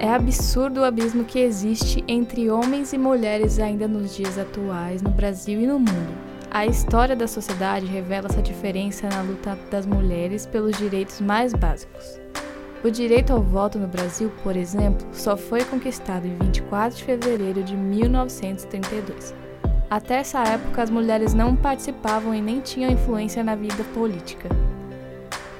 É absurdo o abismo que existe entre homens e mulheres ainda nos dias atuais, no Brasil e no mundo. A história da sociedade revela essa diferença na luta das mulheres pelos direitos mais básicos. O direito ao voto no Brasil, por exemplo, só foi conquistado em 24 de fevereiro de 1932. Até essa época, as mulheres não participavam e nem tinham influência na vida política.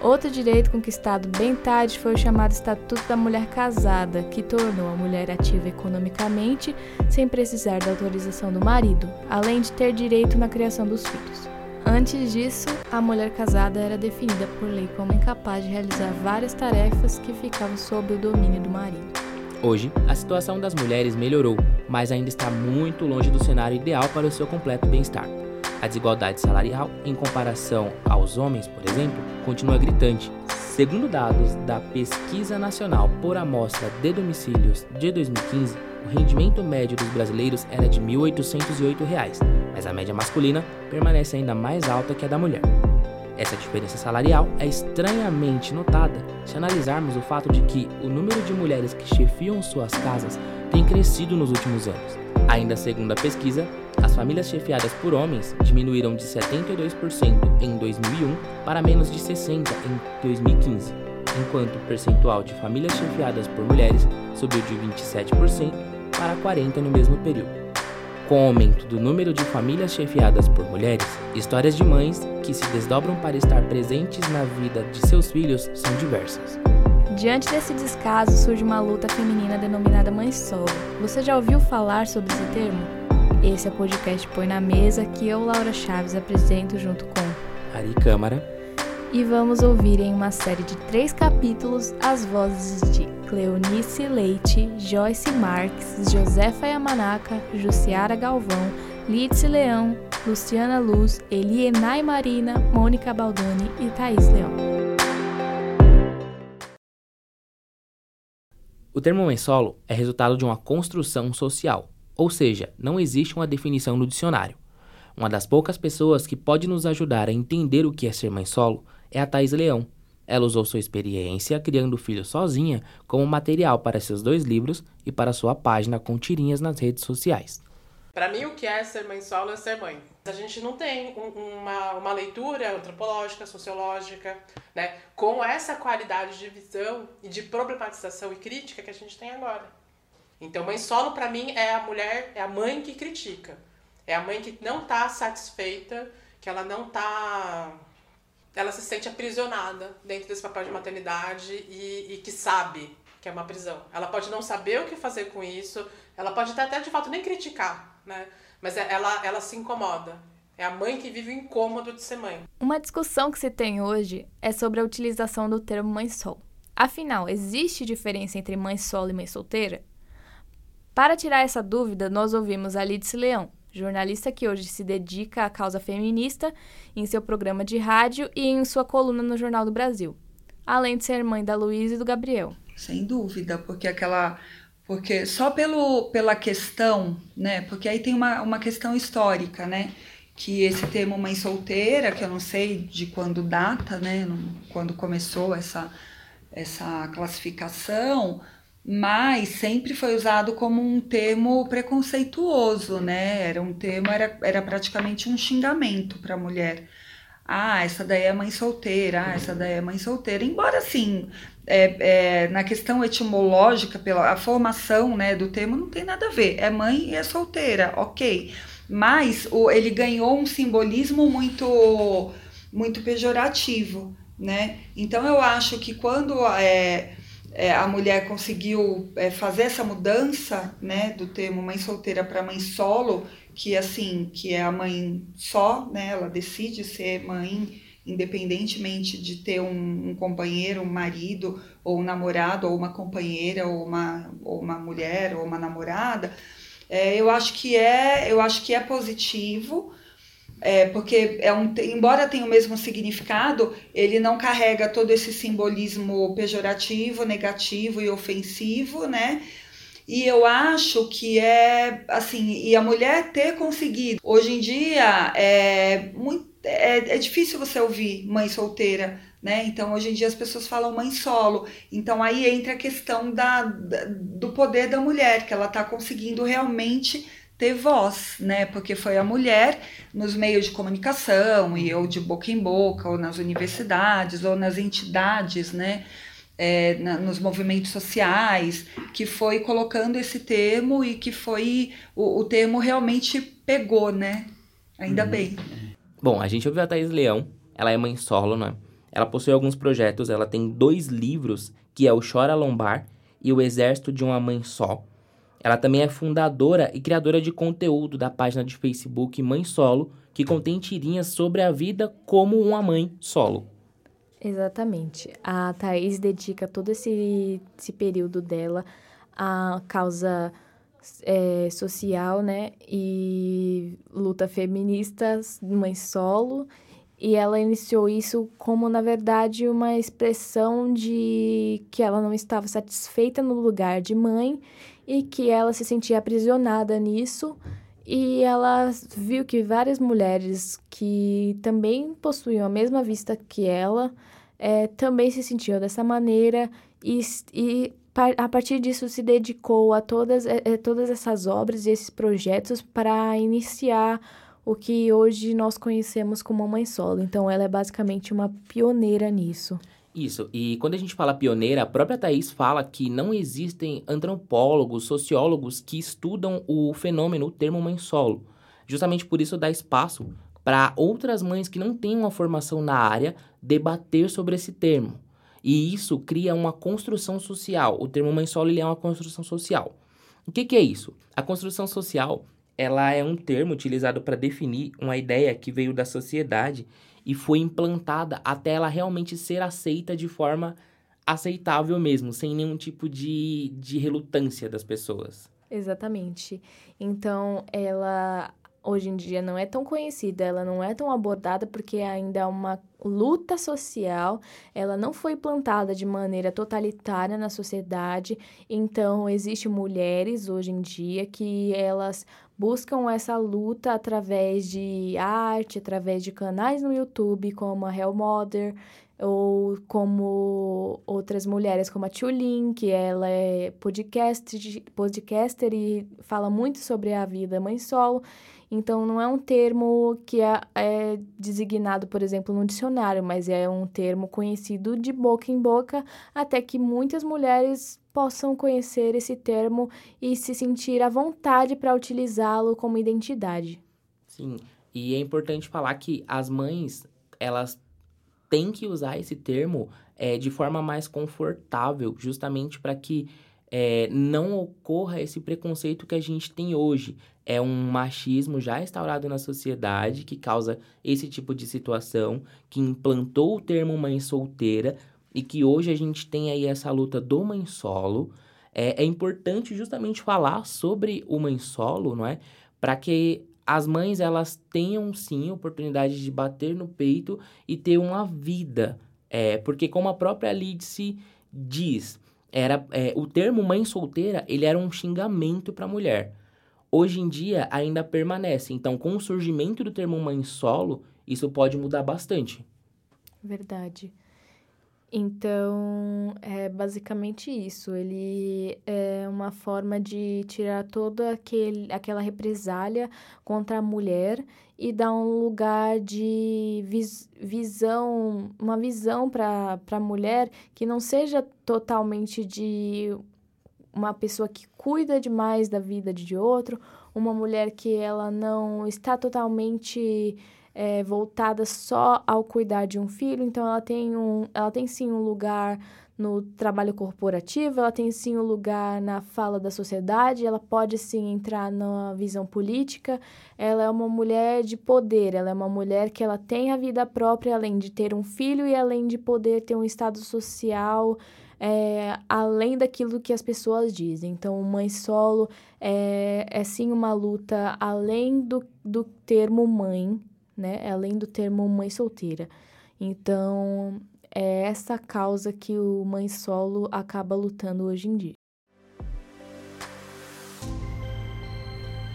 Outro direito conquistado bem tarde foi o chamado Estatuto da Mulher Casada, que tornou a mulher ativa economicamente sem precisar da autorização do marido, além de ter direito na criação dos filhos. Antes disso, a mulher casada era definida por lei como incapaz de realizar várias tarefas que ficavam sob o domínio do marido. Hoje, a situação das mulheres melhorou, mas ainda está muito longe do cenário ideal para o seu completo bem-estar. A desigualdade salarial, em comparação aos homens, por exemplo, continua gritante. Segundo dados da Pesquisa Nacional por Amostra de Domicílios de 2015, o rendimento médio dos brasileiros era de R$ 1.808, mas a média masculina permanece ainda mais alta que a da mulher. Essa diferença salarial é estranhamente notada se analisarmos o fato de que o número de mulheres que chefiam suas casas tem crescido nos últimos anos. Ainda segundo a pesquisa, as famílias chefiadas por homens diminuíram de 72% em 2001 para menos de 60% em 2015, enquanto o percentual de famílias chefiadas por mulheres subiu de 27% para 40% no mesmo período. Com o aumento do número de famílias chefiadas por mulheres, histórias de mães que se desdobram para estar presentes na vida de seus filhos são diversas. Diante desse descaso surge uma luta feminina denominada mãe solo. Você já ouviu falar sobre esse termo? Esse é o podcast Põe na Mesa que eu, Laura Chaves, apresento junto com Ari Câmara. E vamos ouvir em uma série de três capítulos as vozes de Cleonice Leite, Joyce Marques, Josefa Yamanaka, Jussiara Galvão, Lídice Leão, Luciana Luz, Elienay Marina, Mônica Baldoni e Thaís Leão. O termo mãe solo é resultado de uma construção social, ou seja, não existe uma definição no dicionário. Uma das poucas pessoas que pode nos ajudar a entender o que é ser mãe solo é a Thais Leão. Ela usou sua experiência criando o filho sozinha como material para seus dois livros e para sua página com tirinhas nas redes sociais. Para mim, o que é ser mãe solo é ser mãe. A gente não tem um, uma, uma leitura antropológica, sociológica, né, com essa qualidade de visão e de problematização e crítica que a gente tem agora. Então, mãe solo, para mim, é a mulher, é a mãe que critica. É a mãe que não está satisfeita, que ela não está. Ela se sente aprisionada dentro desse papel de maternidade e, e que sabe que é uma prisão. Ela pode não saber o que fazer com isso, ela pode até, até de fato nem criticar, né? Mas é, ela, ela se incomoda. É a mãe que vive o incômodo de ser mãe. Uma discussão que se tem hoje é sobre a utilização do termo mãe solo. Afinal, existe diferença entre mãe solo e mãe solteira? Para tirar essa dúvida, nós ouvimos a Lidice Leão, jornalista que hoje se dedica à causa feminista em seu programa de rádio e em sua coluna no Jornal do Brasil, além de ser mãe da Luísa e do Gabriel. Sem dúvida, porque aquela porque só pelo, pela questão, né? Porque aí tem uma, uma questão histórica, né? Que esse termo mãe solteira, que eu não sei de quando data, né? Quando começou essa, essa classificação, mas sempre foi usado como um termo preconceituoso, né? Era um termo, era, era praticamente um xingamento para a mulher. Ah, essa daí é mãe solteira, ah, essa daí é mãe solteira. Embora, assim, é, é, na questão etimológica, pela a formação né, do termo, não tem nada a ver. É mãe e é solteira, ok. Mas o, ele ganhou um simbolismo muito, muito pejorativo, né? Então eu acho que quando é, é, a mulher conseguiu é, fazer essa mudança, né, do termo mãe solteira para mãe solo, que assim, que é a mãe só, né? Ela decide ser mãe independentemente de ter um, um, companheiro, um marido, ou um namorado, ou uma companheira, ou uma, ou uma mulher, ou uma namorada, é, eu acho que é, eu acho que é positivo, é, porque é um, embora tenha o mesmo significado, ele não carrega todo esse simbolismo pejorativo, negativo e ofensivo, né? E eu acho que é assim, e a mulher ter conseguido. Hoje em dia é muito é, é difícil você ouvir mãe solteira né? Então, hoje em dia as pessoas falam mãe solo. Então, aí entra a questão da, da do poder da mulher, que ela está conseguindo realmente ter voz, né? Porque foi a mulher nos meios de comunicação e ou de boca em boca, ou nas universidades, ou nas entidades, né? É, na, nos movimentos sociais, que foi colocando esse termo e que foi o, o termo realmente pegou, né? Ainda uhum. bem. Bom, a gente ouviu a Thais Leão, ela é mãe solo, né? Ela possui alguns projetos, ela tem dois livros, que é o Chora Lombar e o Exército de uma Mãe Só. Ela também é fundadora e criadora de conteúdo da página de Facebook Mãe Solo, que contém tirinhas sobre a vida como uma mãe solo. Exatamente. A Thaís dedica todo esse, esse período dela à causa é, social, né? E luta feminista, mãe solo. E ela iniciou isso como, na verdade, uma expressão de que ela não estava satisfeita no lugar de mãe e que ela se sentia aprisionada nisso. E ela viu que várias mulheres que também possuíam a mesma vista que ela é, também se sentiam dessa maneira e, e a partir disso se dedicou a todas, a é, é, todas essas obras e esses projetos para iniciar o que hoje nós conhecemos como mãe solo. Então ela é basicamente uma pioneira nisso. Isso, e quando a gente fala pioneira, a própria Thaís fala que não existem antropólogos, sociólogos que estudam o fenômeno, o termo mãe solo. Justamente por isso dá espaço para outras mães que não têm uma formação na área debater sobre esse termo. E isso cria uma construção social. O termo mãe solo é uma construção social. O que, que é isso? A construção social ela é um termo utilizado para definir uma ideia que veio da sociedade e foi implantada até ela realmente ser aceita de forma aceitável mesmo, sem nenhum tipo de, de relutância das pessoas. Exatamente. Então, ela hoje em dia não é tão conhecida, ela não é tão abordada porque ainda é uma luta social, ela não foi plantada de maneira totalitária na sociedade, então existem mulheres hoje em dia que elas buscam essa luta através de arte, através de canais no YouTube como a Hell Mother, ou como outras mulheres como a Tulin, que ela é podcast, podcaster e fala muito sobre a vida mãe solo. Então, não é um termo que é, é, designado, por exemplo, no dicionário, mas é um termo conhecido de boca em boca, até que muitas mulheres possam conhecer esse termo e se sentir à vontade para utilizá-lo como identidade. Sim, e é importante falar que as mães, elas têm que usar esse termo é, de forma mais confortável, justamente para que é, não ocorra esse preconceito que a gente tem hoje. É um machismo já instaurado na sociedade que causa esse tipo de situação, que implantou o termo mãe solteira e que hoje a gente tem aí essa luta do mãe solo. É, é importante justamente falar sobre o mãe solo, não é? Para que as mães elas tenham sim oportunidade de bater no peito e ter uma vida. É, porque como a própria Lidse diz, era é, o termo mãe solteira ele era um xingamento para a mulher. Hoje em dia ainda permanece. Então, com o surgimento do termo mãe solo, isso pode mudar bastante. Verdade. Então, é basicamente isso. Ele é uma forma de tirar toda aquele, aquela represália contra a mulher e dar um lugar de vis, visão, uma visão para a mulher que não seja totalmente de uma pessoa que cuida demais da vida de outro, uma mulher que ela não está totalmente é, voltada só ao cuidar de um filho, então ela tem, um, ela tem sim um lugar no trabalho corporativo, ela tem sim um lugar na fala da sociedade, ela pode sim entrar na visão política, ela é uma mulher de poder, ela é uma mulher que ela tem a vida própria, além de ter um filho e além de poder ter um estado social é, além daquilo que as pessoas dizem. Então, mãe solo é, é sim uma luta além do, do termo mãe, né? Além do termo mãe solteira. Então, é essa causa que o mãe solo acaba lutando hoje em dia.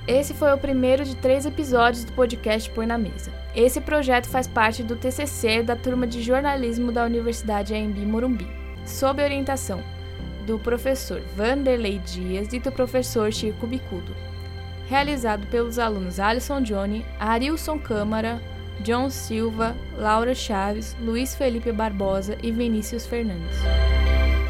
Esse foi o primeiro de três episódios do podcast Põe na Mesa. Esse projeto faz parte do TCC da turma de jornalismo da Universidade AMB Morumbi, sob orientação do professor Vanderlei Dias e do professor Chico Bicudo. Realizado pelos alunos Alisson Johnny, Arilson Câmara, John Silva, Laura Chaves, Luiz Felipe Barbosa e Vinícius Fernandes.